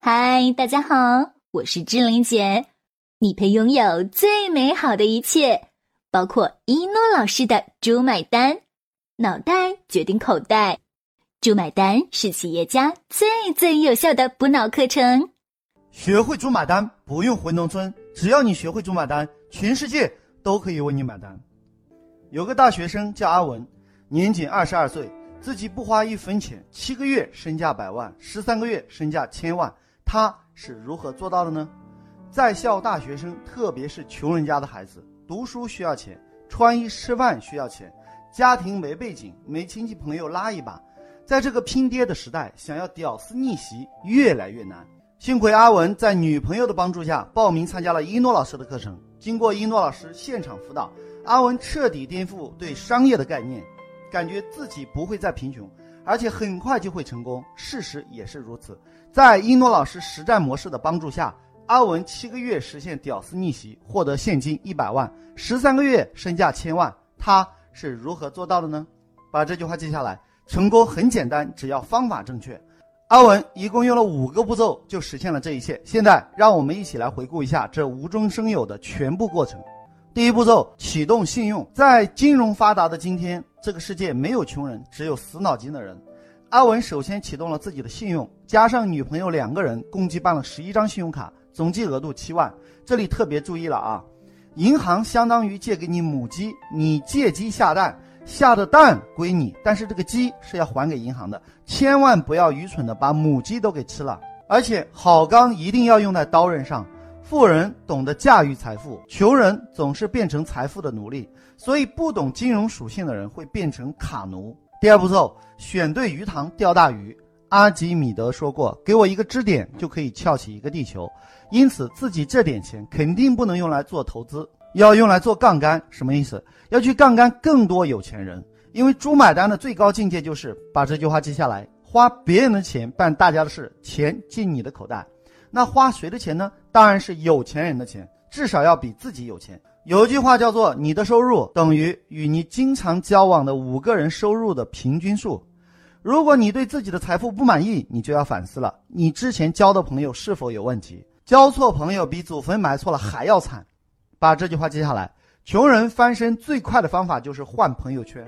嗨，大家好，我是志玲姐。你配拥有最美好的一切，包括一诺老师的“猪买单”，脑袋决定口袋，“猪买单”是企业家最最有效的补脑课程。学会“猪买单”，不用回农村，只要你学会“猪买单”，全世界都可以为你买单。有个大学生叫阿文，年仅二十二岁，自己不花一分钱，七个月身价百万，十三个月身价千万。他是如何做到的呢？在校大学生，特别是穷人家的孩子，读书需要钱，穿衣吃饭需要钱，家庭没背景，没亲戚朋友拉一把，在这个拼爹的时代，想要屌丝逆袭越来越难。幸亏阿文在女朋友的帮助下，报名参加了一诺老师的课程。经过一诺老师现场辅导，阿文彻底颠覆对商业的概念，感觉自己不会再贫穷。而且很快就会成功，事实也是如此。在一诺老师实战模式的帮助下，阿文七个月实现屌丝逆袭，获得现金一百万，十三个月身价千万。他是如何做到的呢？把这句话记下来：成功很简单，只要方法正确。阿文一共用了五个步骤就实现了这一切。现在让我们一起来回顾一下这无中生有的全部过程。第一步骤，启动信用。在金融发达的今天，这个世界没有穷人，只有死脑筋的人。阿文首先启动了自己的信用，加上女朋友两个人，共计办了十一张信用卡，总计额度七万。这里特别注意了啊，银行相当于借给你母鸡，你借鸡下蛋，下的蛋归你，但是这个鸡是要还给银行的，千万不要愚蠢的把母鸡都给吃了。而且好钢一定要用在刀刃上。富人懂得驾驭财富，穷人总是变成财富的奴隶。所以，不懂金融属性的人会变成卡奴。第二步骤，选对鱼塘钓大鱼。阿基米德说过：“给我一个支点，就可以撬起一个地球。”因此，自己这点钱肯定不能用来做投资，要用来做杠杆。什么意思？要去杠杆更多有钱人。因为猪买单的最高境界就是把这句话记下来：花别人的钱办大家的事，钱进你的口袋。那花谁的钱呢？当然是有钱人的钱，至少要比自己有钱。有一句话叫做：“你的收入等于与你经常交往的五个人收入的平均数。”如果你对自己的财富不满意，你就要反思了：你之前交的朋友是否有问题？交错朋友比祖坟埋错了还要惨。把这句话记下来。穷人翻身最快的方法就是换朋友圈，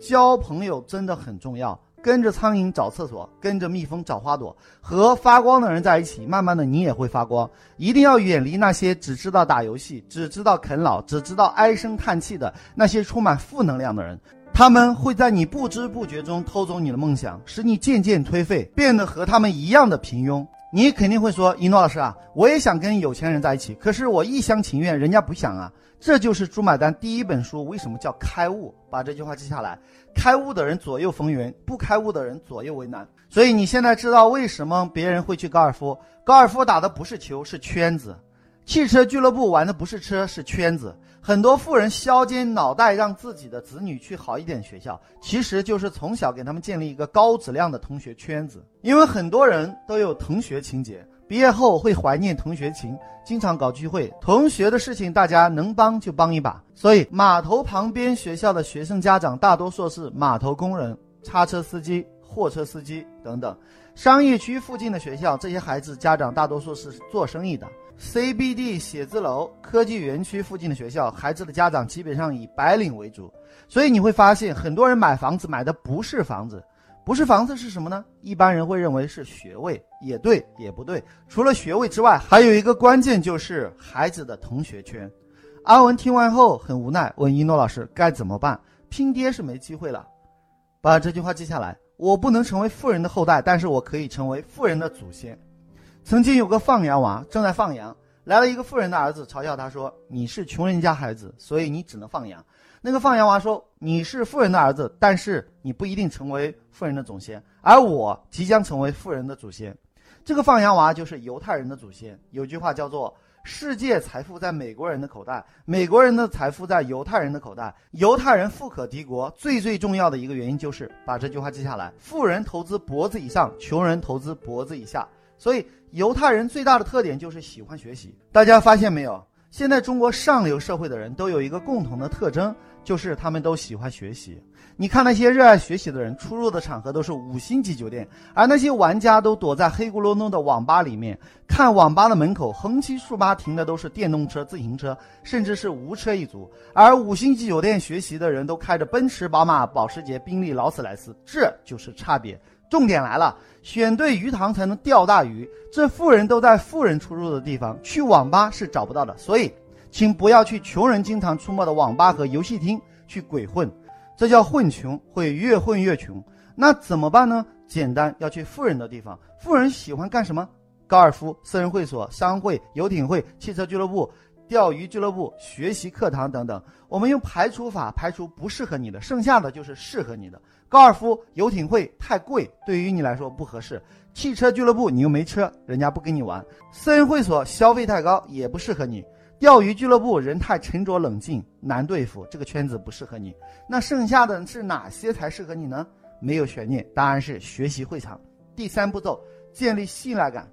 交朋友真的很重要。跟着苍蝇找厕所，跟着蜜蜂找花朵，和发光的人在一起，慢慢的你也会发光。一定要远离那些只知道打游戏、只知道啃老、只知道唉声叹气的那些充满负能量的人，他们会在你不知不觉中偷走你的梦想，使你渐渐颓废，变得和他们一样的平庸。你肯定会说，一诺老师啊，我也想跟有钱人在一起，可是我一厢情愿，人家不想啊。这就是朱买单第一本书为什么叫开悟？把这句话记下来。开悟的人左右逢源，不开悟的人左右为难。所以你现在知道为什么别人会去高尔夫？高尔夫打的不是球，是圈子；汽车俱乐部玩的不是车，是圈子。很多富人削尖脑袋让自己的子女去好一点学校，其实就是从小给他们建立一个高质量的同学圈子。因为很多人都有同学情节。毕业后会怀念同学情，经常搞聚会，同学的事情大家能帮就帮一把。所以码头旁边学校的学生家长大多数是码头工人、叉车司机、货车司机等等。商业区附近的学校，这些孩子家长大多数是做生意的。CBD 写字楼、科技园区附近的学校，孩子的家长基本上以白领为主。所以你会发现，很多人买房子买的不是房子。不是房子是什么呢？一般人会认为是学位，也对，也不对。除了学位之外，还有一个关键就是孩子的同学圈。阿文听完后很无奈，问一诺老师该怎么办？拼爹是没机会了。把这句话记下来：我不能成为富人的后代，但是我可以成为富人的祖先。曾经有个放羊娃正在放羊，来了一个富人的儿子，嘲笑他说：“你是穷人家孩子，所以你只能放羊。”那个放羊娃说：“你是富人的儿子，但是你不一定成为富人的祖先，而我即将成为富人的祖先。”这个放羊娃就是犹太人的祖先。有句话叫做：“世界财富在美国人的口袋，美国人的财富在犹太人的口袋。犹太人富可敌国，最最重要的一个原因就是把这句话记下来：富人投资脖子以上，穷人投资脖子以下。所以犹太人最大的特点就是喜欢学习。大家发现没有？现在中国上流社会的人都有一个共同的特征。”就是他们都喜欢学习。你看那些热爱学习的人，出入的场合都是五星级酒店，而那些玩家都躲在黑咕隆咚的网吧里面。看网吧的门口横七竖八停的都是电动车、自行车，甚至是无车一族。而五星级酒店学习的人都开着奔驰、宝马、保时捷、宾利、劳斯莱斯，这就是差别。重点来了，选对鱼塘才能钓大鱼。这富人都在富人出入的地方，去网吧是找不到的。所以，请不要去穷人经常出没的网吧和游戏厅去鬼混。这叫混穷，会越混越穷。那怎么办呢？简单，要去富人的地方。富人喜欢干什么？高尔夫、私人会所、商会、游艇会、汽车俱乐部、钓鱼俱乐部、学习课堂等等。我们用排除法排除不适合你的，剩下的就是适合你的。高尔夫、游艇会太贵，对于你来说不合适；汽车俱乐部你又没车，人家不跟你玩；私人会所消费太高，也不适合你。钓鱼俱乐部人太沉着冷静，难对付，这个圈子不适合你。那剩下的是哪些才适合你呢？没有悬念，答案是学习会场。第三步骤，建立信赖感。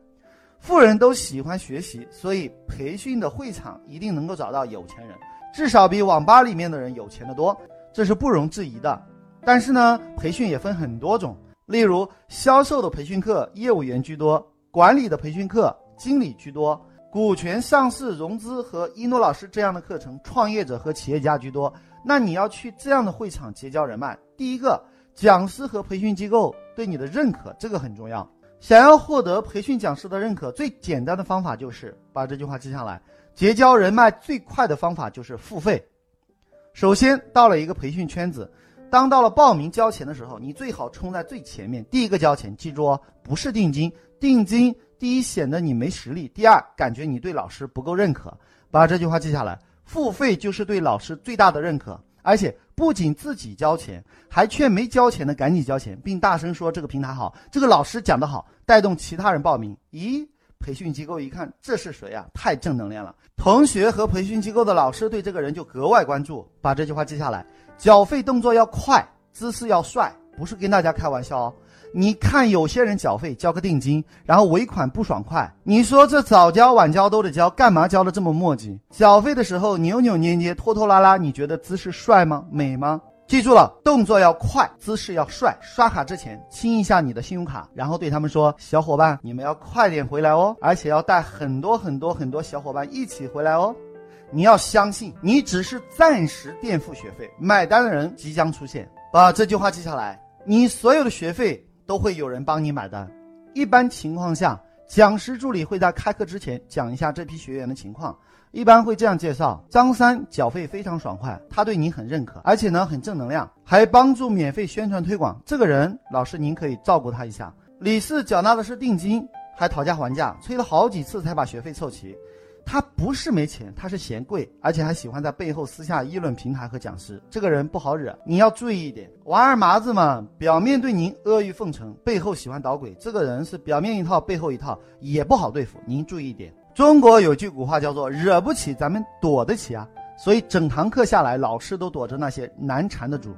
富人都喜欢学习，所以培训的会场一定能够找到有钱人，至少比网吧里面的人有钱的多，这是不容置疑的。但是呢，培训也分很多种，例如销售的培训课，业务员居多；管理的培训课，经理居多。股权上市、融资和一诺老师这样的课程，创业者和企业家居多。那你要去这样的会场结交人脉，第一个，讲师和培训机构对你的认可，这个很重要。想要获得培训讲师的认可，最简单的方法就是把这句话记下来：结交人脉最快的方法就是付费。首先到了一个培训圈子，当到了报名交钱的时候，你最好冲在最前面，第一个交钱。记住哦，不是定金，定金。第一，显得你没实力；第二，感觉你对老师不够认可。把这句话记下来：付费就是对老师最大的认可，而且不仅自己交钱，还劝没交钱的赶紧交钱，并大声说这个平台好，这个老师讲得好，带动其他人报名。咦，培训机构一看这是谁啊？太正能量了！同学和培训机构的老师对这个人就格外关注。把这句话记下来：缴费动作要快，姿势要帅，不是跟大家开玩笑哦。你看，有些人缴费交个定金，然后尾款不爽快。你说这早交晚交都得交，干嘛交的这么磨叽？缴费的时候扭扭捏捏、拖拖拉拉，你觉得姿势帅吗？美吗？记住了，动作要快，姿势要帅。刷卡之前亲一下你的信用卡，然后对他们说：“小伙伴，你们要快点回来哦，而且要带很多很多很多小伙伴一起回来哦。”你要相信，你只是暂时垫付学费，买单的人即将出现。把这句话记下来，你所有的学费。都会有人帮你买单。一般情况下，讲师助理会在开课之前讲一下这批学员的情况，一般会这样介绍：张三缴费非常爽快，他对您很认可，而且呢很正能量，还帮助免费宣传推广。这个人，老师您可以照顾他一下。李四缴纳的是定金，还讨价还价，催了好几次才把学费凑齐。他不是没钱，他是嫌贵，而且还喜欢在背后私下议论平台和讲师。这个人不好惹，你要注意一点。王二麻子嘛，表面对您阿谀奉承，背后喜欢捣鬼。这个人是表面一套，背后一套，也不好对付。您注意一点。中国有句古话叫做“惹不起，咱们躲得起啊”，所以整堂课下来，老师都躲着那些难缠的主。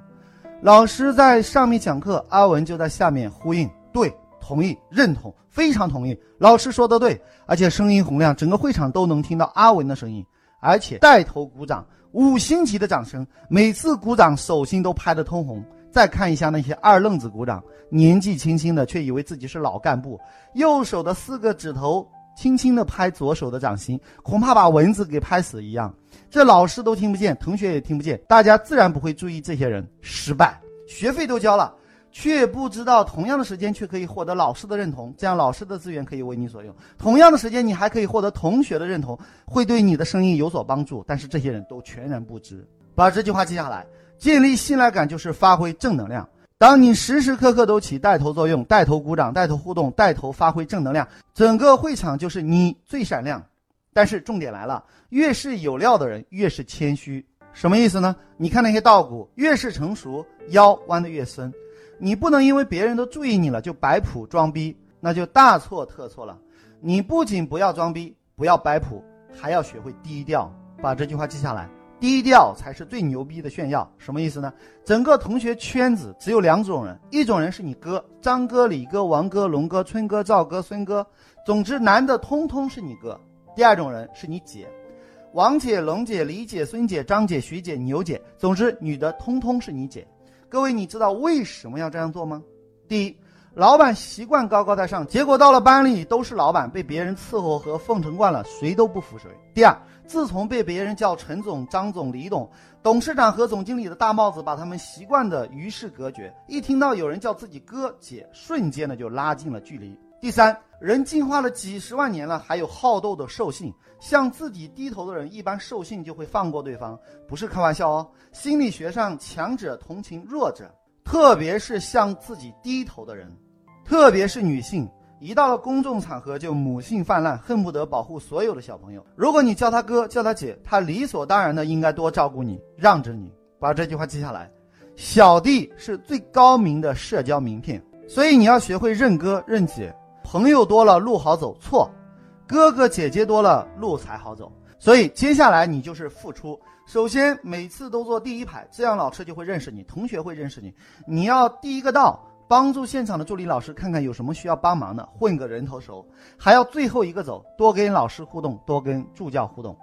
老师在上面讲课，阿文就在下面呼应。对。同意，认同，非常同意。老师说的对，而且声音洪亮，整个会场都能听到阿文的声音，而且带头鼓掌，五星级的掌声，每次鼓掌手心都拍得通红。再看一下那些二愣子鼓掌，年纪轻轻的却以为自己是老干部，右手的四个指头轻轻的拍左手的掌心，恐怕把蚊子给拍死一样。这老师都听不见，同学也听不见，大家自然不会注意这些人。失败，学费都交了。却不知道，同样的时间却可以获得老师的认同，这样老师的资源可以为你所用。同样的时间，你还可以获得同学的认同，会对你的生意有所帮助。但是这些人都全然不知。把这句话记下来：建立信赖感就是发挥正能量。当你时时刻刻都起带头作用，带头鼓掌，带头互动，带头发挥正能量，整个会场就是你最闪亮。但是重点来了，越是有料的人，越是谦虚。什么意思呢？你看那些稻谷，越是成熟，腰弯得越深。你不能因为别人都注意你了就摆谱装逼，那就大错特错了。你不仅不要装逼，不要摆谱，还要学会低调。把这句话记下来，低调才是最牛逼的炫耀。什么意思呢？整个同学圈子只有两种人，一种人是你哥，张哥、李哥、王哥、龙哥、春哥、赵哥、孙哥，总之男的通通是你哥。第二种人是你姐。王姐、龙姐、李姐、孙姐、张姐、徐姐、牛姐，总之女的通通是你姐。各位，你知道为什么要这样做吗？第一，老板习惯高高在上，结果到了班里都是老板，被别人伺候和奉承惯了，谁都不服谁。第二，自从被别人叫陈总、张总、李董，董事长和总经理的大帽子把他们习惯的与世隔绝，一听到有人叫自己哥姐，瞬间呢就拉近了距离。第三，人进化了几十万年了，还有好斗的兽性，向自己低头的人，一般兽性就会放过对方，不是开玩笑哦。心理学上，强者同情弱者，特别是向自己低头的人，特别是女性，一到了公众场合就母性泛滥，恨不得保护所有的小朋友。如果你叫他哥，叫他姐，他理所当然的应该多照顾你，让着你。把这句话记下来，小弟是最高明的社交名片，所以你要学会认哥认姐。朋友多了路好走，错；哥哥姐姐多了路才好走。所以接下来你就是付出。首先每次都坐第一排，这样老师就会认识你，同学会认识你。你要第一个到，帮助现场的助理老师看看有什么需要帮忙的，混个人头熟。还要最后一个走，多跟老师互动，多跟助教互动。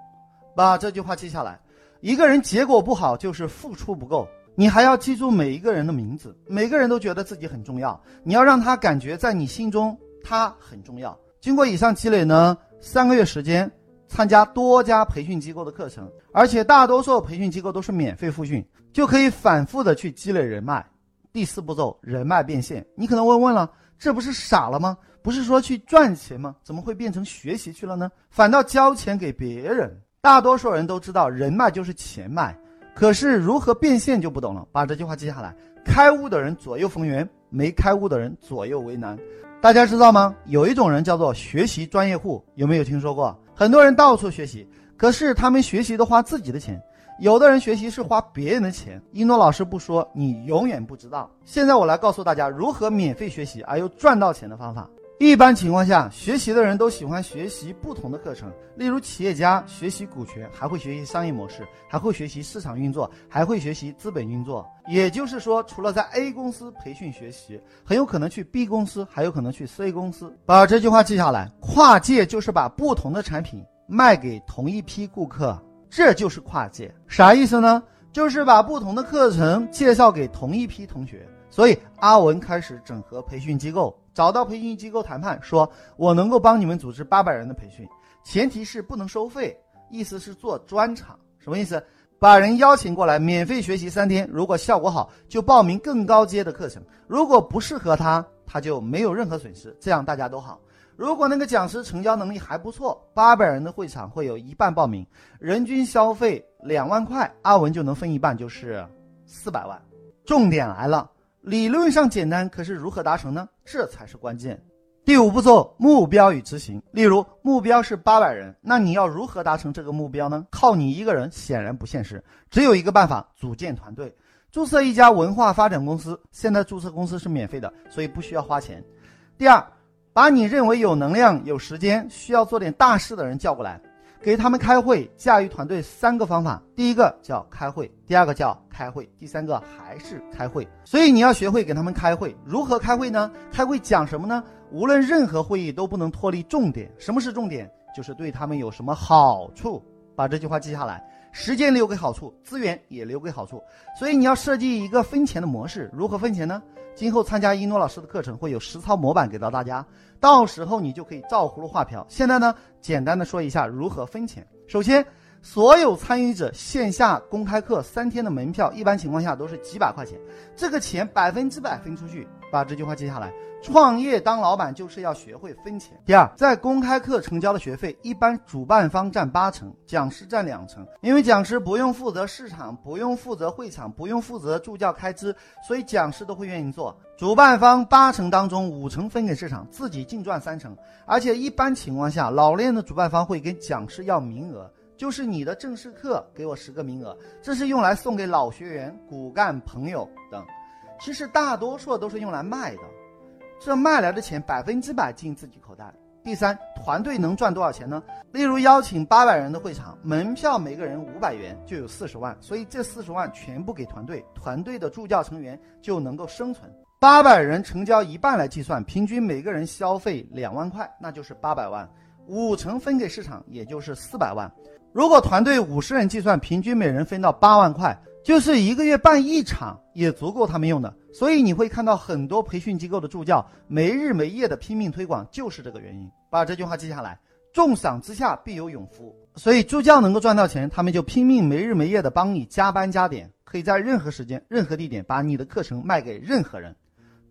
把这句话记下来。一个人结果不好，就是付出不够。你还要记住每一个人的名字，每个人都觉得自己很重要，你要让他感觉在你心中。它很重要。经过以上积累呢，三个月时间，参加多家培训机构的课程，而且大多数培训机构都是免费复训，就可以反复的去积累人脉。第四步骤，人脉变现。你可能会问了，这不是傻了吗？不是说去赚钱吗？怎么会变成学习去了呢？反倒交钱给别人。大多数人都知道人脉就是钱脉，可是如何变现就不懂了。把这句话记下来：开悟的人左右逢源，没开悟的人左右为难。大家知道吗？有一种人叫做学习专业户，有没有听说过？很多人到处学习，可是他们学习都花自己的钱，有的人学习是花别人的钱。一诺老师不说，你永远不知道。现在我来告诉大家如何免费学习而又赚到钱的方法。一般情况下，学习的人都喜欢学习不同的课程，例如企业家学习股权，还会学习商业模式，还会学习市场运作，还会学习资本运作。也就是说，除了在 A 公司培训学习，很有可能去 B 公司，还有可能去 C 公司。把这句话记下来：跨界就是把不同的产品卖给同一批顾客，这就是跨界。啥意思呢？就是把不同的课程介绍给同一批同学。所以阿文开始整合培训机构。找到培训机构谈判，说我能够帮你们组织八百人的培训，前提是不能收费，意思是做专场，什么意思？把人邀请过来，免费学习三天，如果效果好，就报名更高阶的课程；如果不适合他，他就没有任何损失，这样大家都好。如果那个讲师成交能力还不错，八百人的会场会有一半报名，人均消费两万块，阿文就能分一半，就是四百万。重点来了。理论上简单，可是如何达成呢？这才是关键。第五步骤：目标与执行。例如，目标是八百人，那你要如何达成这个目标呢？靠你一个人显然不现实，只有一个办法：组建团队，注册一家文化发展公司。现在注册公司是免费的，所以不需要花钱。第二，把你认为有能量、有时间、需要做点大事的人叫过来。给他们开会，驾驭团队三个方法：第一个叫开会，第二个叫开会，第三个还是开会。所以你要学会给他们开会。如何开会呢？开会讲什么呢？无论任何会议都不能脱离重点。什么是重点？就是对他们有什么好处。把这句话记下来。时间留给好处，资源也留给好处。所以你要设计一个分钱的模式。如何分钱呢？今后参加一诺老师的课程会有实操模板给到大家。到时候你就可以照葫芦画瓢。现在呢，简单的说一下如何分钱。首先，所有参与者线下公开课三天的门票，一般情况下都是几百块钱，这个钱百分之百分出去。把这句话记下来。创业当老板就是要学会分钱。第二，在公开课成交的学费，一般主办方占八成，讲师占两成。因为讲师不用负责市场，不用负责会场，不用负责助教开支，所以讲师都会愿意做。主办方八成当中五成分给市场，自己净赚三成。而且一般情况下，老练的主办方会跟讲师要名额，就是你的正式课给我十个名额，这是用来送给老学员、骨干朋友等。其实大多数都是用来卖的。这卖来的钱百分之百进自己口袋。第三，团队能赚多少钱呢？例如邀请八百人的会场，门票每个人五百元，就有四十万，所以这四十万全部给团队，团队的助教成员就能够生存。八百人成交一半来计算，平均每个人消费两万块，那就是八百万，五成分给市场，也就是四百万。如果团队五十人计算，平均每人分到八万块，就是一个月办一场也足够他们用的。所以你会看到很多培训机构的助教没日没夜的拼命推广，就是这个原因。把这句话记下来：重赏之下必有勇夫。所以助教能够赚到钱，他们就拼命没日没夜的帮你加班加点，可以在任何时间、任何地点把你的课程卖给任何人。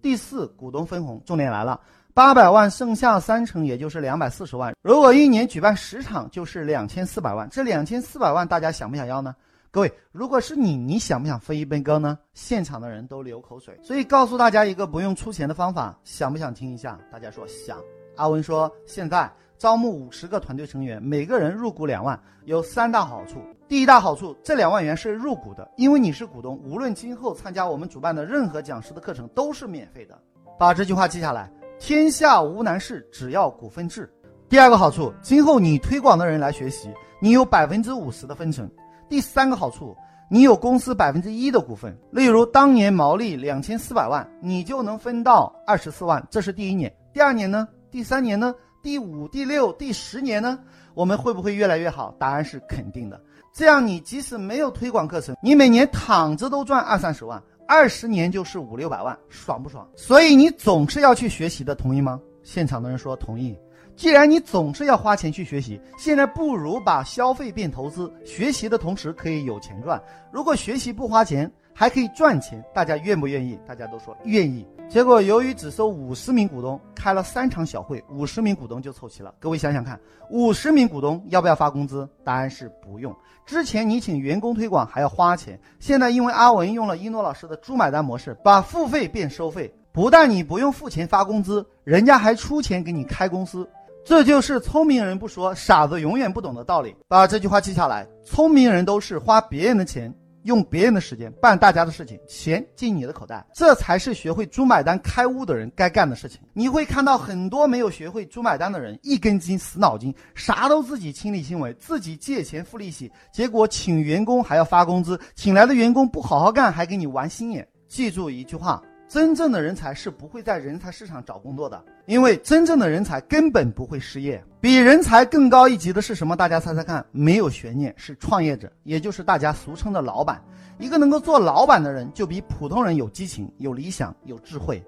第四，股东分红，重点来了，八百万剩下三成，也就是两百四十万。如果一年举办十场，就是两千四百万。这两千四百万，大家想不想要呢？各位，如果是你，你想不想分一杯羹呢？现场的人都流口水。所以告诉大家一个不用出钱的方法，想不想听一下？大家说想。阿文说，现在招募五十个团队成员，每个人入股两万，有三大好处。第一大好处，这两万元是入股的，因为你是股东，无论今后参加我们主办的任何讲师的课程都是免费的。把这句话记下来：天下无难事，只要股份制。第二个好处，今后你推广的人来学习，你有百分之五十的分成。第三个好处，你有公司百分之一的股份，例如当年毛利两千四百万，你就能分到二十四万，这是第一年。第二年呢？第三年呢？第五、第六、第十年呢？我们会不会越来越好？答案是肯定的。这样你即使没有推广课程，你每年躺着都赚二三十万，二十年就是五六百万，爽不爽？所以你总是要去学习的，同意吗？现场的人说同意。既然你总是要花钱去学习，现在不如把消费变投资，学习的同时可以有钱赚。如果学习不花钱还可以赚钱，大家愿不愿意？大家都说愿意。结果由于只收五十名股东，开了三场小会，五十名股东就凑齐了。各位想想看，五十名股东要不要发工资？答案是不用。之前你请员工推广还要花钱，现在因为阿文用了一诺老师的猪买单模式，把付费变收费，不但你不用付钱发工资，人家还出钱给你开公司。这就是聪明人不说，傻子永远不懂的道理。把这句话记下来：聪明人都是花别人的钱，用别人的时间办大家的事情，钱进你的口袋，这才是学会猪买单开悟的人该干的事情。你会看到很多没有学会猪买单的人，一根筋、死脑筋，啥都自己亲力亲为，自己借钱付利息，结果请员工还要发工资，请来的员工不好好干，还给你玩心眼。记住一句话。真正的人才是不会在人才市场找工作的，因为真正的人才根本不会失业。比人才更高一级的是什么？大家猜猜看，没有悬念，是创业者，也就是大家俗称的老板。一个能够做老板的人，就比普通人有激情、有理想、有智慧。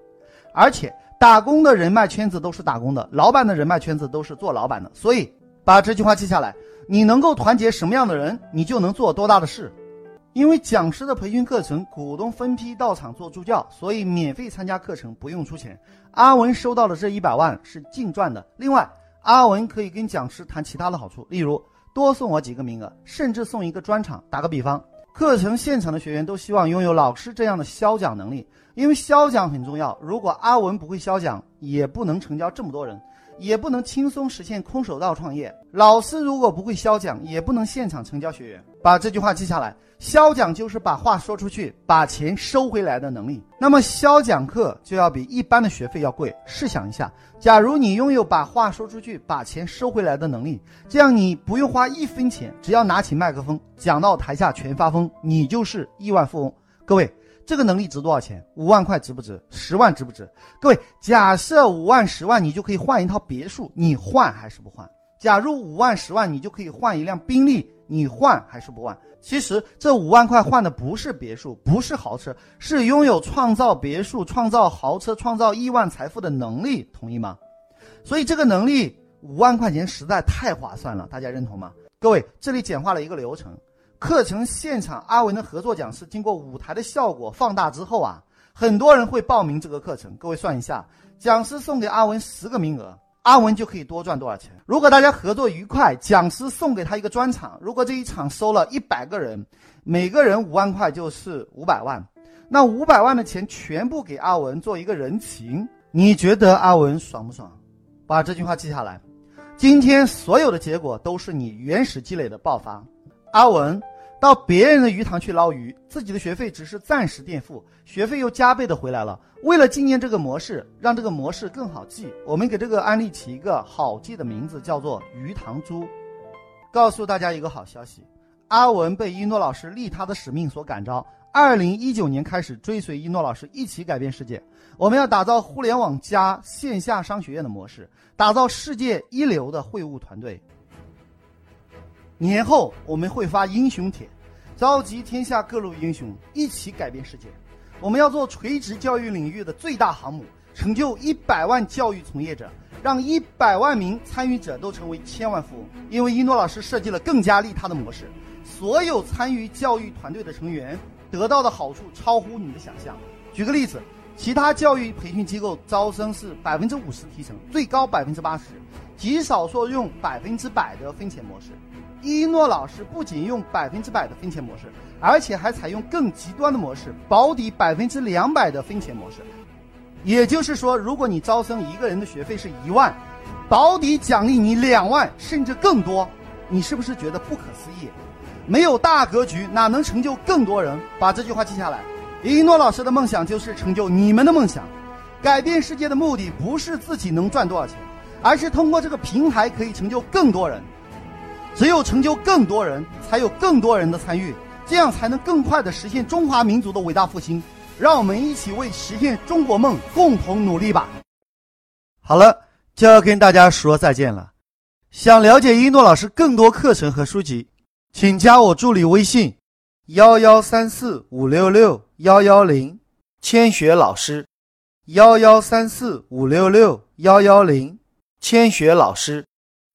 而且，打工的人脉圈子都是打工的，老板的人脉圈子都是做老板的。所以，把这句话记下来：你能够团结什么样的人，你就能做多大的事。因为讲师的培训课程，股东分批到场做助教，所以免费参加课程不用出钱。阿文收到的这一百万是净赚的。另外，阿文可以跟讲师谈其他的好处，例如多送我几个名额，甚至送一个专场。打个比方，课程现场的学员都希望拥有老师这样的销讲能力，因为销讲很重要。如果阿文不会销讲，也不能成交这么多人。也不能轻松实现空手道创业。老师如果不会销讲，也不能现场成交学员。把这句话记下来：销讲就是把话说出去，把钱收回来的能力。那么销讲课就要比一般的学费要贵。试想一下，假如你拥有把话说出去，把钱收回来的能力，这样你不用花一分钱，只要拿起麦克风讲到台下全发疯，你就是亿万富翁。各位。这个能力值多少钱？五万块值不值？十万值不值？各位，假设五万、十万，你就可以换一套别墅，你换还是不换？假如五万、十万，你就可以换一辆宾利，你换还是不换？其实这五万块换的不是别墅，不是豪车，是拥有创造别墅、创造豪车、创造亿万财富的能力，同意吗？所以这个能力五万块钱实在太划算了，大家认同吗？各位，这里简化了一个流程。课程现场，阿文的合作讲师经过舞台的效果放大之后啊，很多人会报名这个课程。各位算一下，讲师送给阿文十个名额，阿文就可以多赚多少钱？如果大家合作愉快，讲师送给他一个专场，如果这一场收了一百个人，每个人五万块就是五百万，那五百万的钱全部给阿文做一个人情，你觉得阿文爽不爽？把这句话记下来，今天所有的结果都是你原始积累的爆发，阿文。到别人的鱼塘去捞鱼，自己的学费只是暂时垫付，学费又加倍的回来了。为了纪念这个模式，让这个模式更好记，我们给这个案例起一个好记的名字，叫做“鱼塘猪”。告诉大家一个好消息，阿文被一诺老师利他的使命所感召，二零一九年开始追随一诺老师一起改变世界。我们要打造互联网加线下商学院的模式，打造世界一流的会务团队。年后我们会发英雄帖，召集天下各路英雄一起改变世界。我们要做垂直教育领域的最大航母，成就一百万教育从业者，让一百万名参与者都成为千万富翁。因为一诺老师设计了更加利他的模式，所有参与教育团队的成员得到的好处超乎你的想象。举个例子，其他教育培训机构招生是百分之五十提成，最高百分之八十，极少说用百分之百的分钱模式。一诺老师不仅用百分之百的分钱模式。而且还采用更极端的模式，保底百分之两百的分钱模式。也就是说，如果你招生一个人的学费是一万，保底奖励你两万甚至更多，你是不是觉得不可思议？没有大格局，哪能成就更多人？把这句话记下来。一诺老师的梦想就是成就你们的梦想。改变世界的目的不是自己能赚多少钱，而是通过这个平台可以成就更多人。只有成就更多人，才有更多人的参与。这样才能更快地实现中华民族的伟大复兴，让我们一起为实现中国梦共同努力吧。好了，就要跟大家说再见了。想了解一诺老师更多课程和书籍，请加我助理微信：幺幺三四五六六幺幺零，千雪老师；幺幺三四五六六幺幺零，千雪老师；